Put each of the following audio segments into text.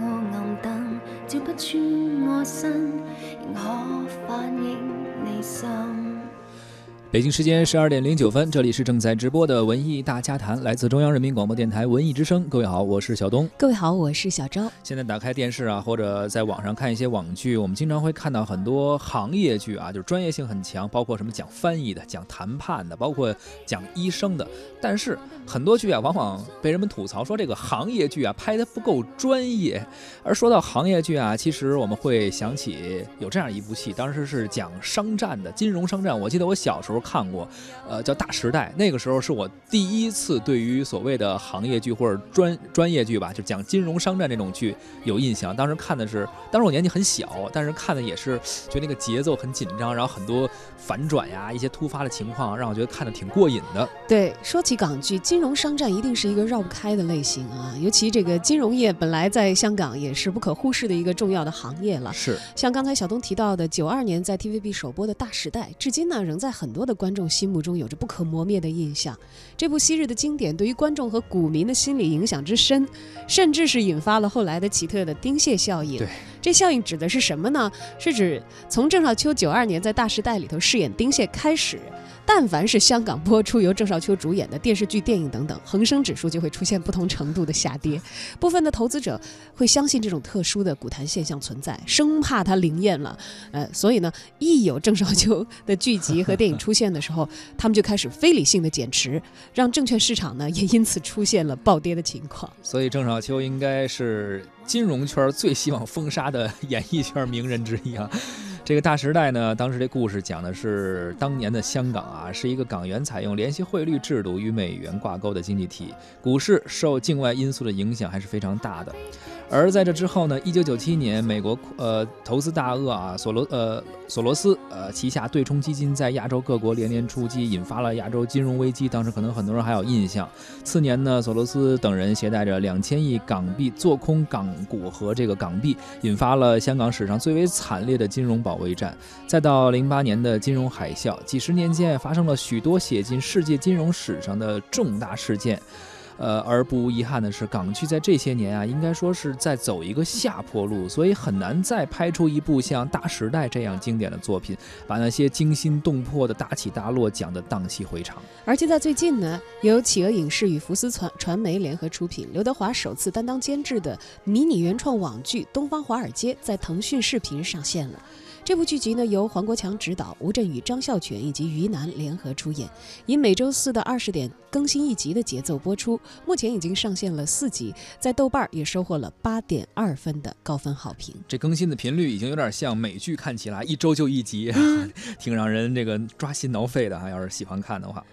我暗灯，照不穿我身，仍可反映你心。北京时间十二点零九分，这里是正在直播的文艺大家谈，来自中央人民广播电台文艺之声。各位好，我是小东。各位好，我是小昭。现在打开电视啊，或者在网上看一些网剧，我们经常会看到很多行业剧啊，就是专业性很强，包括什么讲翻译的、讲谈判的，包括讲医生的。但是很多剧啊，往往被人们吐槽说这个行业剧啊拍的不够专业。而说到行业剧啊，其实我们会想起有这样一部戏，当时是讲商战的，金融商战。我记得我小时候。看过，呃，叫《大时代》，那个时候是我第一次对于所谓的行业剧或者专专业剧吧，就讲金融商战这种剧有印象。当时看的是，当时我年纪很小，但是看的也是，觉得那个节奏很紧张，然后很多反转呀，一些突发的情况，让我觉得看的挺过瘾的。对，说起港剧，金融商战一定是一个绕不开的类型啊，尤其这个金融业本来在香港也是不可忽视的一个重要的行业了。是，像刚才小东提到的，九二年在 TVB 首播的《大时代》，至今呢仍在很多的。观众心目中有着不可磨灭的印象，这部昔日的经典对于观众和股民的心理影响之深，甚至是引发了后来的奇特的丁蟹效应。对，这效应指的是什么呢？是指从郑少秋九二年在《大时代》里头饰演丁蟹开始。但凡是香港播出由郑少秋主演的电视剧、电影等等，恒生指数就会出现不同程度的下跌。部分的投资者会相信这种特殊的股坛现象存在，生怕它灵验了。呃，所以呢，一有郑少秋的剧集和电影出现的时候，他们就开始非理性的减持，让证券市场呢也因此出现了暴跌的情况。所以郑少秋应该是金融圈最希望封杀的 演艺圈名人之一啊。这个大时代呢，当时这故事讲的是当年的香港啊，是一个港元采用联系汇率制度与美元挂钩的经济体，股市受境外因素的影响还是非常大的。而在这之后呢，一九九七年，美国呃投资大鳄啊索罗呃索罗斯呃旗下对冲基金在亚洲各国连连出击，引发了亚洲金融危机。当时可能很多人还有印象。次年呢，索罗斯等人携带着两千亿港币做空港股和这个港币，引发了香港史上最为惨烈的金融保保卫战。再到零八年的金融海啸，几十年间发生了许多写进世界金融史上的重大事件。呃，而不无遗憾的是，港剧在这些年啊，应该说是在走一个下坡路，所以很难再拍出一部像《大时代》这样经典的作品，把那些惊心动魄的大起大落讲得荡气回肠。而就在最近呢，由企鹅影视与福斯传传媒联合出品，刘德华首次担当监制的迷你原创网剧《东方华尔街》在腾讯视频上线了。这部剧集呢，由黄国强执导，吴镇宇、张孝全以及于南联合出演，以每周四的二十点更新一集的节奏播出。目前已经上线了四集，在豆瓣也收获了八点二分的高分好评。这更新的频率已经有点像美剧看起来，一周就一集，挺让人这个抓心挠肺的哈。要是喜欢看的话，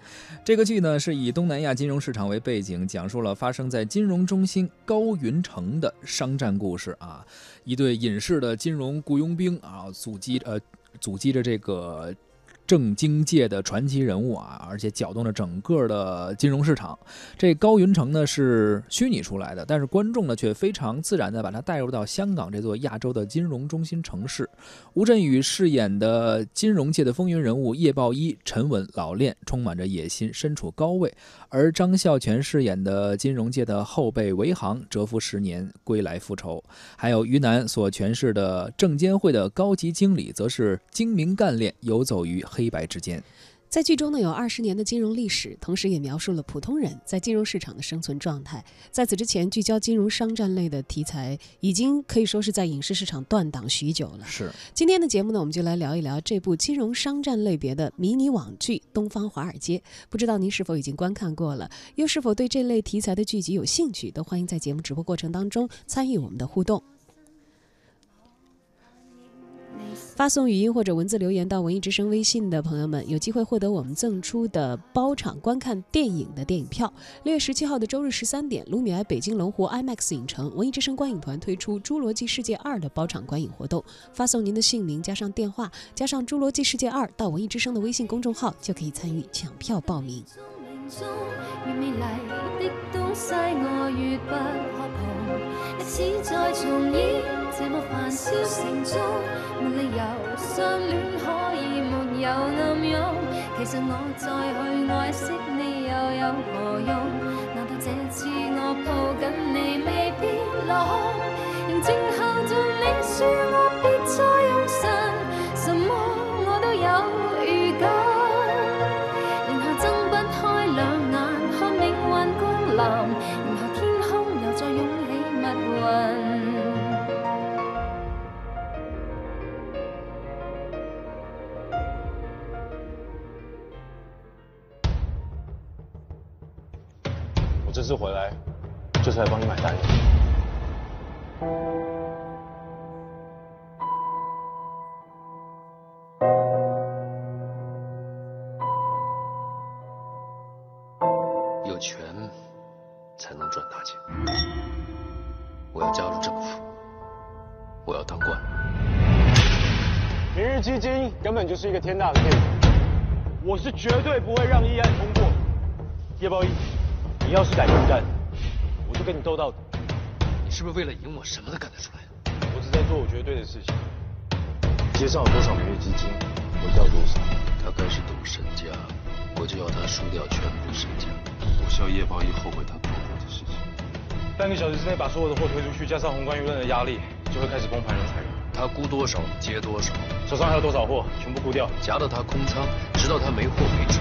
这个剧呢是以东南亚金融市场为背景，讲述了发生在金融中心高云城的商战故事啊。一对隐士的金融雇佣兵啊，阻击呃，阻击着这个。政经界的传奇人物啊，而且搅动了整个的金融市场。这高云城呢是虚拟出来的，但是观众呢却非常自然地把它带入到香港这座亚洲的金融中心城市。吴镇宇饰演的金融界的风云人物叶鲍一，沉稳老练，充满着野心，身处高位；而张孝全饰演的金融界的后辈韦航，蛰伏十年归来复仇。还有于南所诠释的证监会的高级经理，则是精明干练，游走于黑。黑白之间，在剧中呢有二十年的金融历史，同时也描述了普通人在金融市场的生存状态。在此之前，聚焦金融商战类的题材已经可以说是在影视市场断档许久了。是今天的节目呢，我们就来聊一聊这部金融商战类别的迷你网剧《东方华尔街》。不知道您是否已经观看过了，又是否对这类题材的剧集有兴趣？都欢迎在节目直播过程当中参与我们的互动。发送语音或者文字留言到文艺之声微信的朋友们，有机会获得我们赠出的包场观看电影的电影票。六月十七号的周日十三点，卢米埃北京龙湖 IMAX 影城文艺之声观影团推出《侏罗纪世界二》的包场观影活动。发送您的姓名加上电话加上《侏罗纪世界二》到文艺之声的微信公众号，就可以参与抢票报名。越美丽的东西，我越不可碰。一次再重演，这么繁嚣城中，没理由相恋可以没有暗涌。其实我再去爱惜你，又有何用？难道这次我抱紧你，未必落空？仍静候着你，说我别再用神，什么我都有。次回来就是来帮你买单的。有权才能赚大钱。我要加入政府，我要当官。明日基金根本就是一个天大的骗局，我是绝对不会让议案通过。叶宝义，你要是敢应战，我就跟你斗到底。你是不是为了赢我什么都干得出来？我只在做我觉得对的事情。街上有多少明日基金，我要多少。他开始赌身家，我就要他输掉全部身家。我需要叶宝一后悔他做过的事情。半个小时之内把所有的货推出去，加上宏观舆论的压力，就会开始崩盘。他估多少接多少，手上还有多少货，全部估掉。夹到他空仓，直到他没货为止。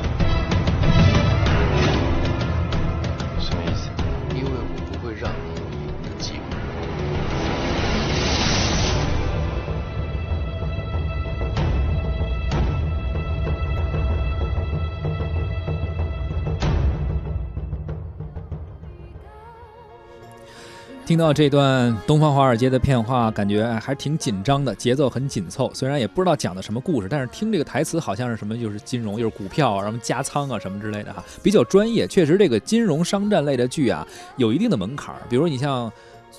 听到这段东方华尔街的片话，感觉哎还挺紧张的，节奏很紧凑。虽然也不知道讲的什么故事，但是听这个台词好像是什么，就是金融，就是股票啊，什么加仓啊什么之类的哈，比较专业。确实，这个金融商战类的剧啊，有一定的门槛儿。比如你像。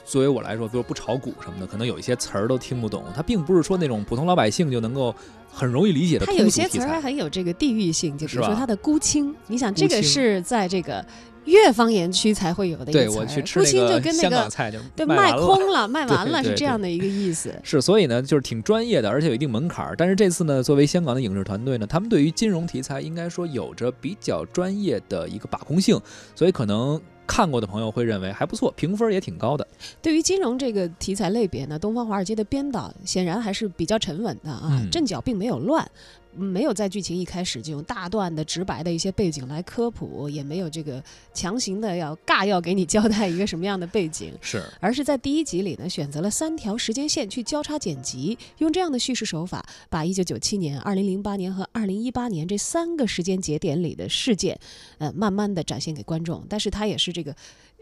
作为我来说，比如不炒股什么的，可能有一些词儿都听不懂。它并不是说那种普通老百姓就能够很容易理解的它有些词儿还。很有这个地域性，就比是说它的孤清，你想这个是在这个粤方言区才会有的一个对我去吃那个跟那个香港菜就对卖空了、卖完了是这样的一个意思。是，所以呢，就是挺专业的，而且有一定门槛儿。但是这次呢，作为香港的影视团队呢，他们对于金融题材应该说有着比较专业的一个把控性，所以可能看过的朋友会认为还不错，评分也挺高的。对于金融这个题材类别呢，东方华尔街的编导显然还是比较沉稳的啊，嗯阵脚并没有乱。嗯没有在剧情一开始就用大段的直白的一些背景来科普，也没有这个强行的要尬要给你交代一个什么样的背景，是，而是在第一集里呢，选择了三条时间线去交叉剪辑，用这样的叙事手法，把一九九七年、二零零八年和二零一八年这三个时间节点里的事件，呃，慢慢的展现给观众。但是它也是这个，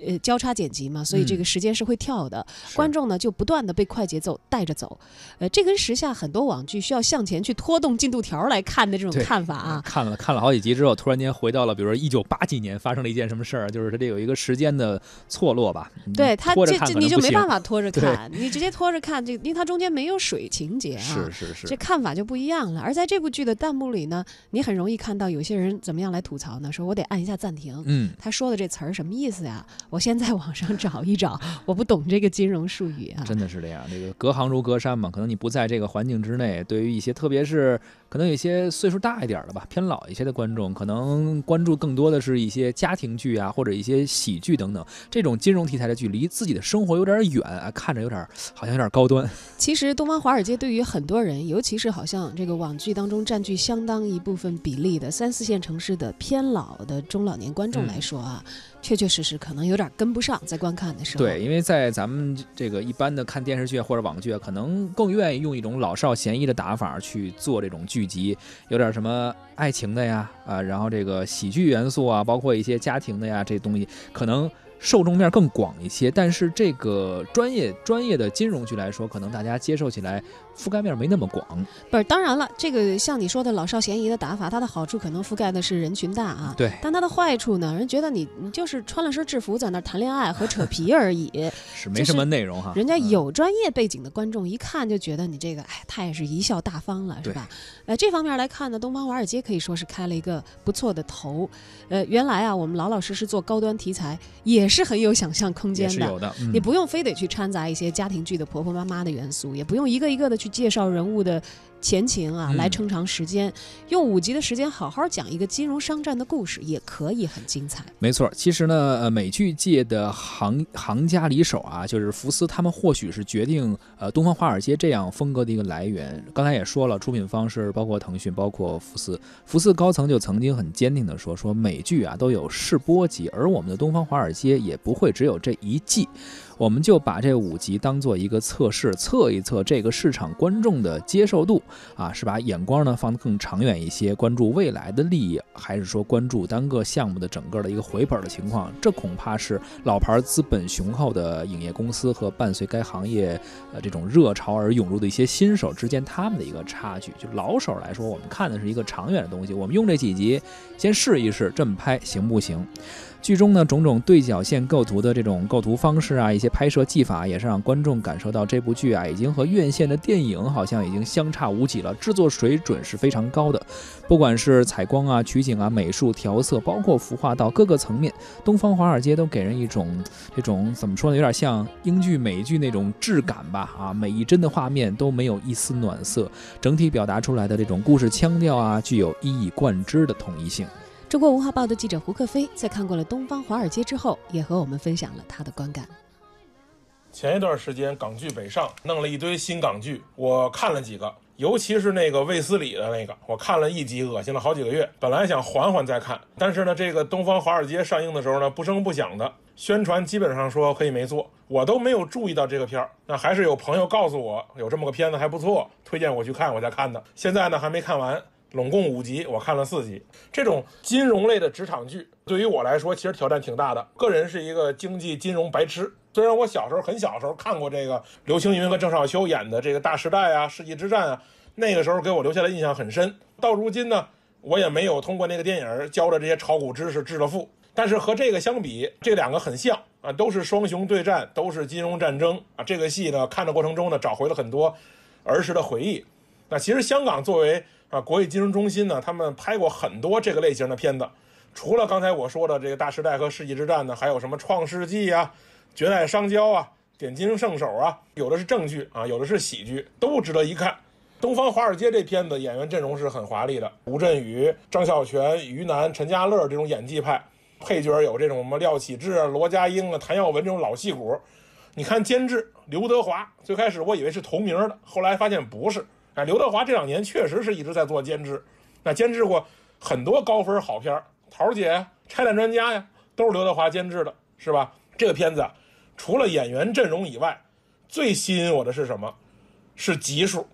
呃，交叉剪辑嘛，所以这个嗯时间是会跳的，是观众呢就不断的被快节奏带着走。呃，这跟时下很多网剧需要向前去拖动进度条来看的这种看法啊，看了看了好几集之后，突然间回到了，比如说一九八几年发生了一件什么事儿，就是它这有一个时间的错落吧。对他拖着看这这你就没办法拖着看，你直接拖着看，这因为它中间没有水情节啊。是是是这，看法就不一样了。而在这部剧的弹幕里呢，你很容易看到有些人怎么样来吐槽呢？说我得按一下暂停。嗯，他说的这词儿什么意思呀？我先在网上找一找，我不懂这个金融术语啊。真的是这样。这个隔行如隔山嘛，可能你不在这个环境之内，对于一些特别是可能有些岁数大一点的吧，偏老一些的观众，可能关注更多的是一些家庭剧啊，或者一些喜剧等等。这种金融题材的剧离自己的生活有点远，啊看着有点好像有点高端。其实东方华尔街对于很多人，尤其是好像这个网剧当中占据相当一部分比例的三四线城市的偏老的中老年观众来说啊，确确实实可能有点跟不上，在观看的时候。对，因为在咱们这个一般的看电视剧或者网剧，可能更愿意用一种老少咸宜的打法去做这种剧集，有点什么爱情的呀，啊，然后这个喜剧元素啊，包括一些家庭的呀，这东西可能。受众面更广一些，但是这个专业专业的金融剧来说，可能大家接受起来覆盖面没那么广。不是，当然了，这个像你说的老少咸宜的打法，它的好处可能覆盖的是人群大啊。对，但它的坏处呢，人觉得你你就是穿了身制服在那谈恋爱和扯皮而已。是没什么内容哈。人家嗯有专业背景的观众一看就觉得你这个，哎，他也是贻笑大方了，是吧？呃，这方面来看呢，东方华尔街可以说是开了一个不错的头。呃，原来啊，我们老老实实做高端题材，也也是很有想象空间的。有的。嗯你不用非得去掺杂一些家庭剧的婆婆妈妈的元素，也不用一个一个的去介绍人物的前情啊，嗯来撑长时间。用五集的时间好好讲一个金融商战的故事，也可以很精彩。没错，其实呢，呃，美剧界的行行家里手啊，就是福斯，他们或许是决定呃《东方华尔街》这样风格的一个来源。刚才也说了，出品方是包括腾讯，包括福斯。福斯高层就曾经很坚定的说，说美剧啊都有试播集，而我们的《东方华尔街》也不会只有这一季。我们就把这五集当做一个测试，测一测这个市场观众的接受度啊，是把眼光呢放得更长远一些，关注未来的利益，还是说关注单个项目的整个的一个回本的情况？这恐怕是老牌资本雄厚的影业公司和伴随该行业呃这种热潮而涌入的一些新手之间他们的一个差距。就老手来说，我们看的是一个长远的东西，我们用这几集先试一试，这么拍行不行？剧中呢，种种对角线构图的这种构图方式啊，一些拍摄技法，也是让观众感受到这部剧啊，已经和院线的电影好像已经相差无几了，制作水准是非常高的。不管是采光啊、取景啊、美术调色，包括服化道各个层面，东方华尔街都给人一种这种怎么说呢，有点像英剧、美剧那种质感吧。啊，每一帧的画面都没有一丝暖色，整体表达出来的这种故事腔调啊，具有一以贯之的统一性。中国文化报的记者胡克飞在看过了《东方华尔街》之后，也和我们分享了他的观感。前一段时间港剧北上弄了一堆新港剧，我看了几个，尤其是那个卫斯理的那个，我看了一集，恶心了好几个月。本来想缓缓再看，但是呢，这个《东方华尔街》上映的时候呢，不声不响的宣传，基本上说可以没做，我都没有注意到这个片儿。那还是有朋友告诉我有这么个片子还不错，推荐我去看，我才看的。现在呢还没看完。拢共五集，我看了四集。这种金融类的职场剧，对于我来说，其实挑战挺大的。个人是一个经济金融白痴，虽然我小时候很小时候看过这个刘青云和郑少秋演的这个《大时代》啊，《世纪之战》啊，那个时候给我留下的印象很深。到如今呢，我也没有通过那个电影教的这些炒股知识致了富。但是和这个相比，这两个很像啊，都是双雄对战，都是金融战争啊。这个戏呢，看的过程中呢，找回了很多儿时的回忆。那其实香港作为啊，国际金融中心呢，他们拍过很多这个类型的片子，除了刚才我说的这个《大时代》和《世纪之战》呢，还有什么《创世纪》啊，《绝代商交》啊，《点金圣手》啊，有的是正剧啊，有的是喜剧，都值得一看。《东方华尔街》这片子演员阵容是很华丽的，吴镇宇、张孝全、于南、陈家乐这种演技派，配角有这种什么廖启智啊、罗家英啊、谭耀文这种老戏骨。你看监制刘德华，最开始我以为是同名的，后来发现不是。哎，刘德华这两年确实是一直在做监制，那监制过很多高分好片，《桃姐》，《拆弹专家》呀，都是刘德华监制的，是吧？这个片子，除了演员阵容以外，最吸引我的是什么？是集数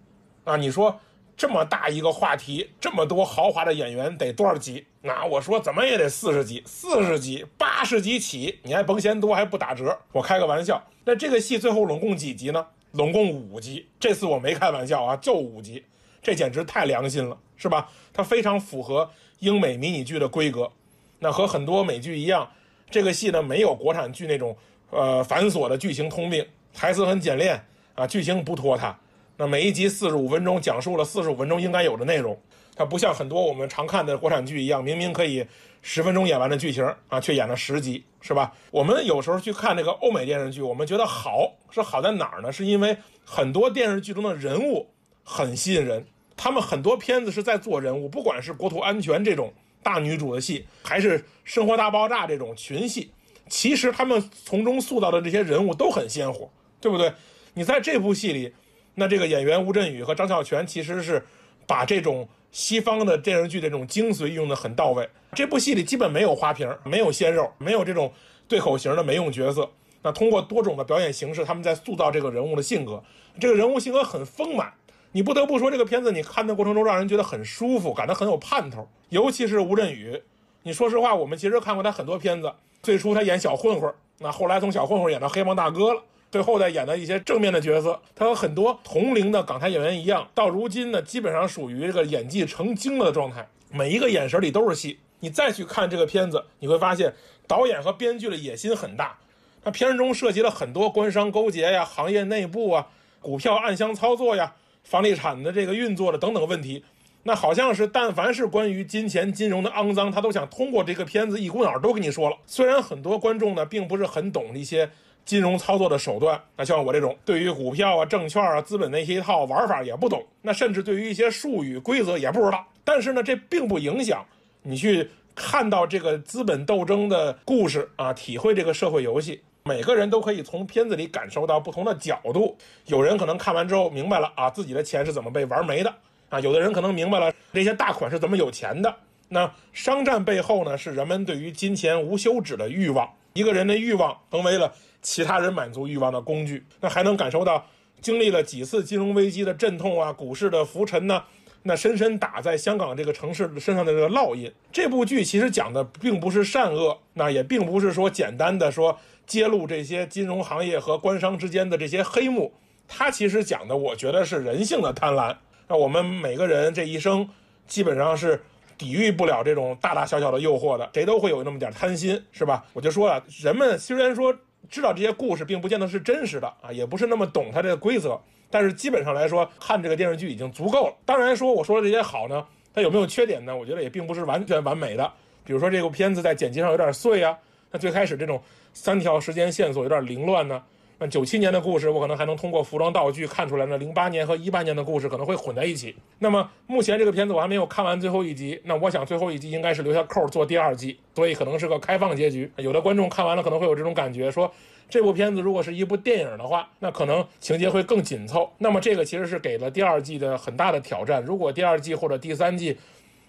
啊！你说这么大一个话题，这么多豪华的演员，得多少集？那我说怎么也得四十集，四十集、八十集起，你还甭嫌多，还不打折。我开个玩笑。那这个戏最后拢共几集呢？总共五集，这次我没开玩笑啊，就五集，这简直太良心了，是吧？它非常符合英美迷你剧的规格。那和很多美剧一样，这个戏呢没有国产剧那种呃繁琐的剧情通病，台词很简练啊，剧情不拖沓。那每一集四十五分钟，讲述了四十五分钟应该有的内容。它不像很多我们常看的国产剧一样，明明可以十分钟演完的剧情啊，却演了十集，是吧？我们有时候去看这个欧美电视剧，我们觉得好是好在哪儿呢？是因为很多电视剧中的人物很吸引人，他们很多片子是在做人物，不管是国土安全这种大女主的戏，还是生活大爆炸这种群戏，其实他们从中塑造的这些人物都很鲜活，对不对？你在这部戏里。那这个演员吴镇宇和张孝全其实是把这种西方的电视剧的这种精髓用的很到位。这部戏里基本没有花瓶，没有鲜肉，没有这种对口型的没用角色。那通过多种的表演形式，他们在塑造这个人物的性格。这个人物性格很丰满，你不得不说这个片子你看的过程中让人觉得很舒服，感到很有盼头。尤其是吴镇宇，你说实话，我们其实看过他很多片子，最初他演小混混，那后来从小混混演到黑帮大哥了。最后再演的一些正面的角色，他和很多同龄的港台演员一样，到如今呢，基本上属于这个演技成精了的状态，每一个眼神里都是戏。你再去看这个片子，你会发现导演和编剧的野心很大。那片中涉及了很多官商勾结呀、行业内部啊、股票暗箱操作呀、房地产的这个运作的等等问题。那好像是但凡是关于金钱、金融的肮脏，他都想通过这个片子一股脑都跟你说了。虽然很多观众呢并不是很懂一些金融操作的手段，那像我这种对于股票啊、证券啊、资本那些一套玩法也不懂，那甚至对于一些术语规则也不知道。但是呢，这并不影响你去看到这个资本斗争的故事啊，体会这个社会游戏。每个人都可以从片子里感受到不同的角度。有人可能看完之后明白了啊，自己的钱是怎么被玩没的啊；有的人可能明白了这些大款是怎么有钱的。那商战背后呢，是人们对于金钱无休止的欲望。一个人的欲望成为了其他人满足欲望的工具。那还能感受到经历了几次金融危机的阵痛啊，股市的浮沉呢，那深深打在香港这个城市身上的这个烙印。这部剧其实讲的并不是善恶，那也并不是说简单的说。揭露这些金融行业和官商之间的这些黑幕，它其实讲的，我觉得是人性的贪婪。那我们每个人这一生，基本上是抵御不了这种大大小小的诱惑的，谁都会有那么点贪心，是吧？我就说了，人们虽然说知道这些故事并不见得是真实的啊，也不是那么懂它这个规则，但是基本上来说，看这个电视剧已经足够了。当然说我说的这些好呢，它有没有缺点呢？我觉得也并不是完全完美的。比如说这部片子在剪辑上有点碎啊。那最开始这种三条时间线索有点凌乱呢。那九七年的故事，我可能还能通过服装道具看出来呢。零八年和一八年的故事可能会混在一起。那么目前这个片子我还没有看完最后一集，那我想最后一集应该是留下扣做第二季，所以可能是个开放结局。有的观众看完了可能会有这种感觉，说这部片子如果是一部电影的话，那可能情节会更紧凑。那么这个其实是给了第二季的很大的挑战。如果第二季或者第三季，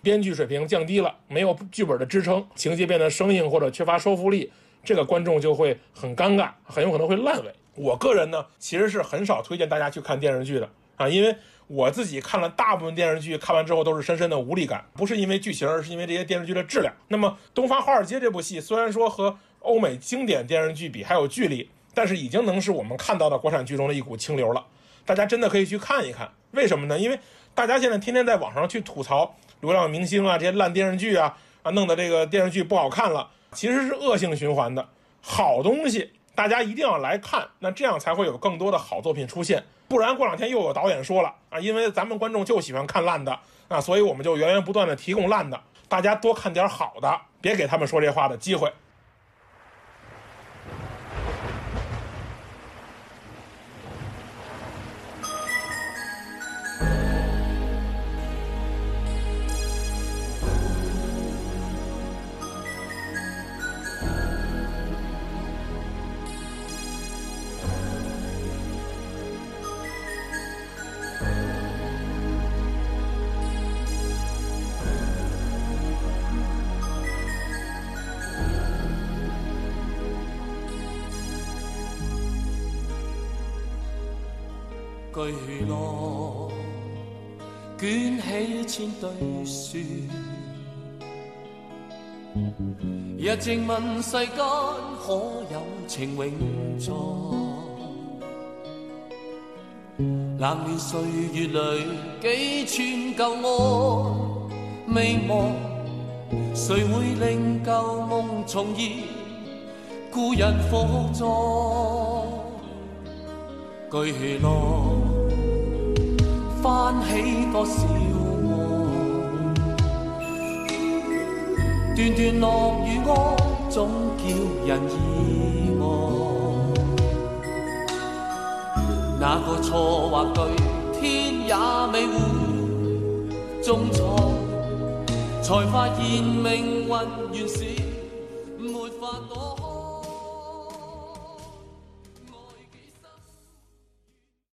编剧水平降低了，没有剧本的支撑，情节变得生硬或者缺乏说服力，这个观众就会很尴尬，很有可能会烂尾。我个人呢，其实是很少推荐大家去看电视剧的啊，因为我自己看了大部分电视剧，看完之后都是深深的无力感，不是因为剧情，而是因为这些电视剧的质量。那么《东方华尔街》这部戏虽然说和欧美经典电视剧比还有距离，但是已经能是我们看到的国产剧中的一股清流了。大家真的可以去看一看，为什么呢？因为大家现在天天在网上去吐槽。流量明星啊，这些烂电视剧啊，啊，弄得这个电视剧不好看了，其实是恶性循环的。好东西大家一定要来看，那这样才会有更多的好作品出现。不然过两天又有导演说了啊，因为咱们观众就喜欢看烂的啊，所以我们就源源不断的提供烂的，大家多看点好的，别给他们说这话的机会。巨浪卷起千堆雪，日静问世间可有情永在？冷暖岁月里几串旧爱未忘，谁会令旧梦重现？故人火葬。巨浪翻起多少梦？段段落与歌总叫人意外。那个错或对，天也未会中错，才发现命运原是没法躲开。